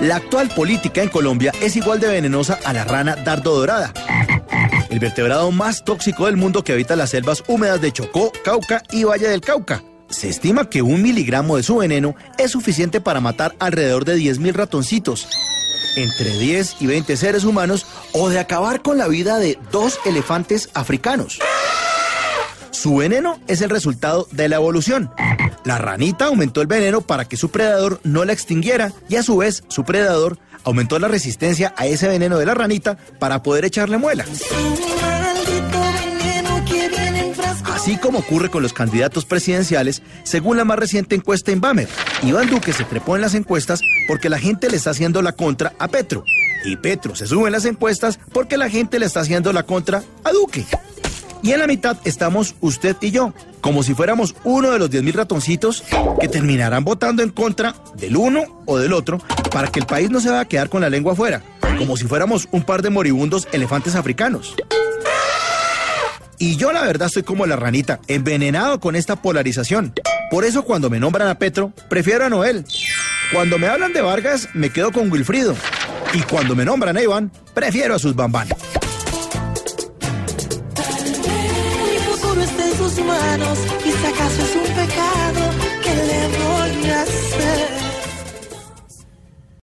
La actual política en Colombia es igual de venenosa a la rana dardo dorada. El vertebrado más tóxico del mundo que habita las selvas húmedas de Chocó, Cauca y Valle del Cauca. Se estima que un miligramo de su veneno es suficiente para matar alrededor de 10.000 ratoncitos, entre 10 y 20 seres humanos o de acabar con la vida de dos elefantes africanos. Su veneno es el resultado de la evolución. La ranita aumentó el veneno para que su predador no la extinguiera y a su vez su predador aumentó la resistencia a ese veneno de la ranita para poder echarle muela. Así como ocurre con los candidatos presidenciales, según la más reciente encuesta Inbamer, Iván Duque se trepó en las encuestas porque la gente le está haciendo la contra a Petro. Y Petro se sube en las encuestas porque la gente le está haciendo la contra a Duque. Y en la mitad estamos usted y yo, como si fuéramos uno de los 10.000 ratoncitos que terminarán votando en contra del uno o del otro para que el país no se vaya a quedar con la lengua afuera, como si fuéramos un par de moribundos elefantes africanos. Y yo la verdad estoy como la ranita, envenenado con esta polarización. Por eso cuando me nombran a Petro, prefiero a Noel. Cuando me hablan de Vargas, me quedo con Wilfrido. Y cuando me nombran a Iván, prefiero a sus bambán. Sus manos y si acaso es un